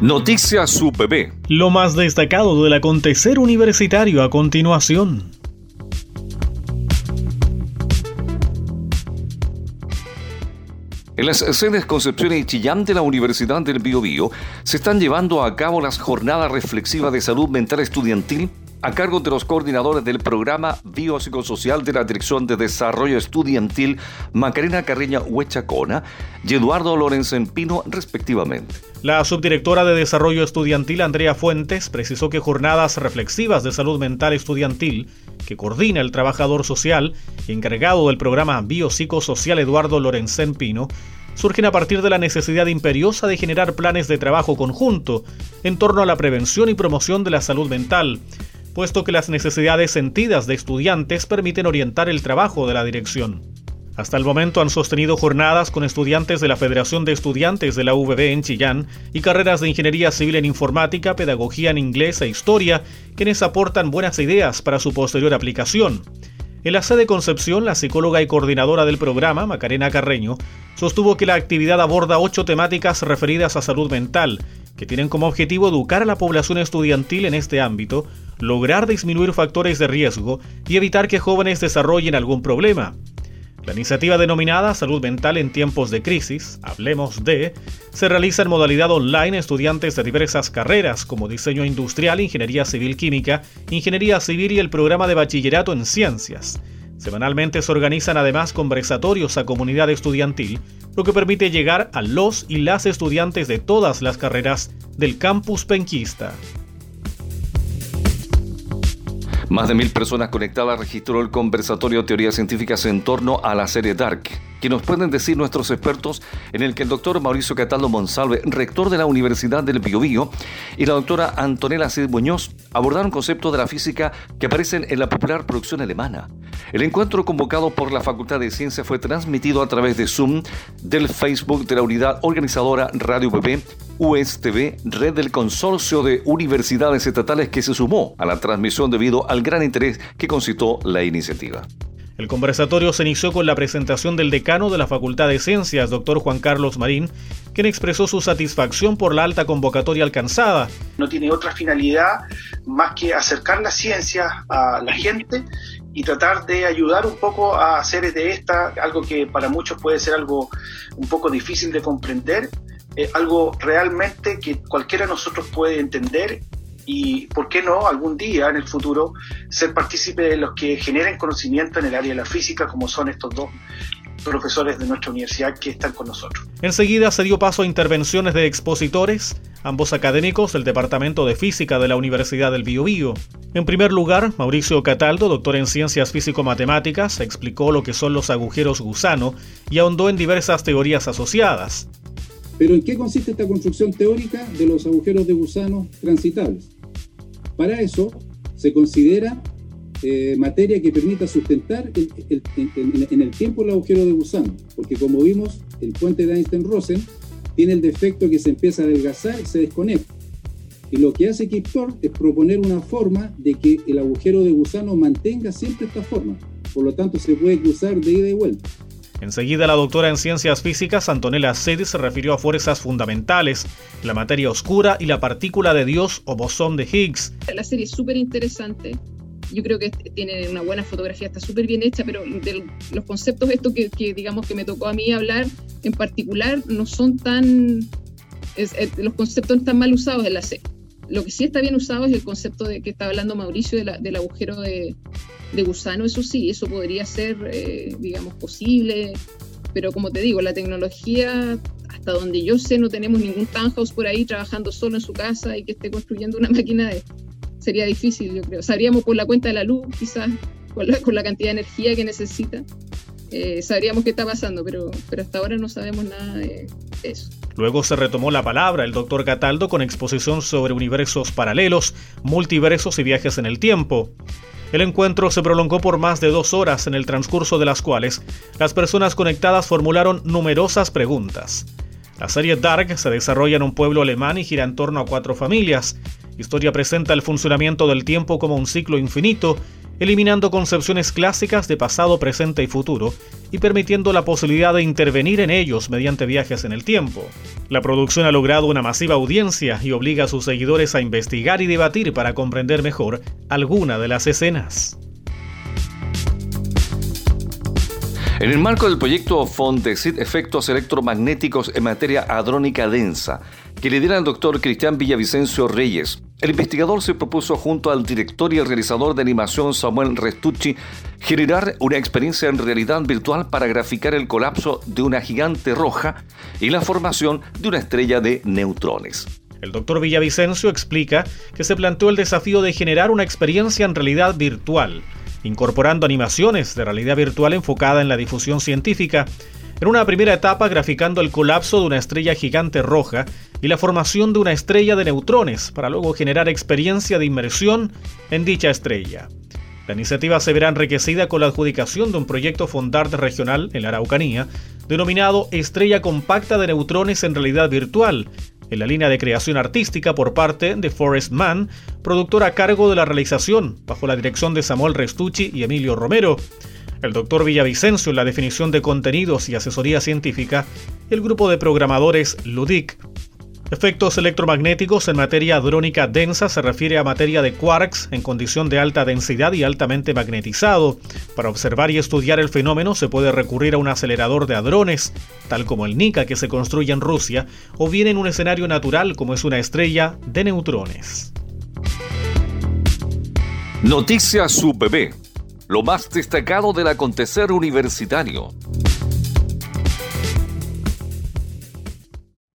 Noticias UPB. Lo más destacado del acontecer universitario a continuación. En las sedes Concepción y Chillán de la Universidad del Biobío se están llevando a cabo las jornadas reflexivas de salud mental estudiantil a cargo de los coordinadores del programa biopsicosocial de la Dirección de Desarrollo Estudiantil Macarena Carreña Huechacona y Eduardo Lorenzen Pino, respectivamente. La subdirectora de Desarrollo Estudiantil, Andrea Fuentes, precisó que jornadas reflexivas de salud mental estudiantil que coordina el trabajador social encargado del programa biopsicosocial Eduardo Lorenzen Pino, surgen a partir de la necesidad imperiosa de generar planes de trabajo conjunto en torno a la prevención y promoción de la salud mental, puesto que las necesidades sentidas de estudiantes permiten orientar el trabajo de la dirección. Hasta el momento han sostenido jornadas con estudiantes de la Federación de Estudiantes de la UBB en Chillán y carreras de Ingeniería Civil en Informática, Pedagogía en Inglés e Historia, quienes aportan buenas ideas para su posterior aplicación. En la sede Concepción, la psicóloga y coordinadora del programa, Macarena Carreño, sostuvo que la actividad aborda ocho temáticas referidas a salud mental, que tienen como objetivo educar a la población estudiantil en este ámbito, lograr disminuir factores de riesgo y evitar que jóvenes desarrollen algún problema. La iniciativa denominada Salud Mental en tiempos de crisis, Hablemos de, se realiza en modalidad online estudiantes de diversas carreras como diseño industrial, ingeniería civil química, ingeniería civil y el programa de bachillerato en ciencias. Semanalmente se organizan además conversatorios a comunidad estudiantil, lo que permite llegar a los y las estudiantes de todas las carreras del campus penquista. Más de mil personas conectadas registró el conversatorio Teorías Científicas en torno a la serie Dark, que nos pueden decir nuestros expertos, en el que el doctor Mauricio Cataldo Monsalve, rector de la Universidad del Biobío, y la doctora Antonella Cid Muñoz abordaron conceptos de la física que aparecen en la popular producción alemana. El encuentro convocado por la Facultad de Ciencias fue transmitido a través de Zoom del Facebook de la unidad organizadora Radio PP USTV, red del consorcio de universidades estatales que se sumó a la transmisión debido al gran interés que concitó la iniciativa. El conversatorio se inició con la presentación del decano de la Facultad de Ciencias, doctor Juan Carlos Marín, quien expresó su satisfacción por la alta convocatoria alcanzada. No tiene otra finalidad más que acercar la ciencia a la gente y tratar de ayudar un poco a hacer de esta algo que para muchos puede ser algo un poco difícil de comprender, eh, algo realmente que cualquiera de nosotros puede entender y, ¿por qué no, algún día en el futuro ser partícipe de los que generen conocimiento en el área de la física, como son estos dos profesores de nuestra universidad que están con nosotros. Enseguida se dio paso a intervenciones de expositores, ambos académicos del Departamento de Física de la Universidad del Biobío. En primer lugar, Mauricio Cataldo, doctor en Ciencias Físico-Matemáticas, explicó lo que son los agujeros gusano y ahondó en diversas teorías asociadas. Pero ¿en qué consiste esta construcción teórica de los agujeros de gusano transitables? Para eso se considera eh, materia que permita sustentar en el tiempo el agujero de gusano, porque como vimos, el puente de Einstein-Rosen tiene el defecto que se empieza a adelgazar y se desconecta. Y lo que hace Kip Thorne es proponer una forma de que el agujero de gusano mantenga siempre esta forma. Por lo tanto, se puede cruzar de ida y vuelta. Enseguida la doctora en ciencias físicas Antonella Cedi se refirió a fuerzas fundamentales, la materia oscura y la partícula de Dios o bosón de Higgs. La serie es súper interesante. Yo creo que tiene una buena fotografía, está súper bien hecha, pero de los conceptos estos que, digamos que me tocó a mí hablar en particular no son tan... Eh, los conceptos no están mal usados en la serie. Lo que sí está bien usado es el concepto de que está hablando Mauricio del agujero de, gusano, eso sí, eso podría ser, eh, digamos, posible, pero como te digo, la tecnología, hasta donde yo sé, no tenemos ningún townhouse por ahí trabajando solo en su casa y que esté construyendo una máquina de... Sería difícil, yo creo. Sabríamos por la cuenta de la luz, quizás, con la, con la cantidad de energía que necesita. Eh, sabríamos qué está pasando, pero, pero hasta ahora no sabemos nada de eso. Luego se retomó la palabra el doctor Cataldo con exposición sobre universos paralelos, multiversos y viajes en el tiempo. El encuentro se prolongó por más de dos horas en el transcurso de las cuales las personas conectadas formularon numerosas preguntas. La serie Dark se desarrolla en un pueblo alemán y gira en torno a cuatro familias. Historia presenta el funcionamiento del tiempo como un ciclo infinito eliminando concepciones clásicas de pasado, presente y futuro, y permitiendo la posibilidad de intervenir en ellos mediante viajes en el tiempo. La producción ha logrado una masiva audiencia y obliga a sus seguidores a investigar y debatir para comprender mejor alguna de las escenas. En el marco del proyecto Fondesit Efectos Electromagnéticos en Materia Adrónica Densa, que lidera el doctor Cristian Villavicencio Reyes, el investigador se propuso junto al director y el realizador de animación Samuel Restucci generar una experiencia en realidad virtual para graficar el colapso de una gigante roja y la formación de una estrella de neutrones. El doctor Villavicencio explica que se planteó el desafío de generar una experiencia en realidad virtual incorporando animaciones de realidad virtual enfocada en la difusión científica, en una primera etapa graficando el colapso de una estrella gigante roja y la formación de una estrella de neutrones, para luego generar experiencia de inmersión en dicha estrella. La iniciativa se verá enriquecida con la adjudicación de un proyecto Fondart regional en la Araucanía, denominado Estrella Compacta de Neutrones en Realidad Virtual, en la línea de creación artística por parte de Forest Man, productor a cargo de la realización, bajo la dirección de Samuel Restucci y Emilio Romero. El doctor Villavicencio en la definición de contenidos y asesoría científica, el grupo de programadores Ludic. Efectos electromagnéticos en materia hadrónica densa se refiere a materia de quarks en condición de alta densidad y altamente magnetizado. Para observar y estudiar el fenómeno se puede recurrir a un acelerador de hadrones, tal como el NICA que se construye en Rusia, o bien en un escenario natural como es una estrella de neutrones. Noticias UPB, lo más destacado del acontecer universitario.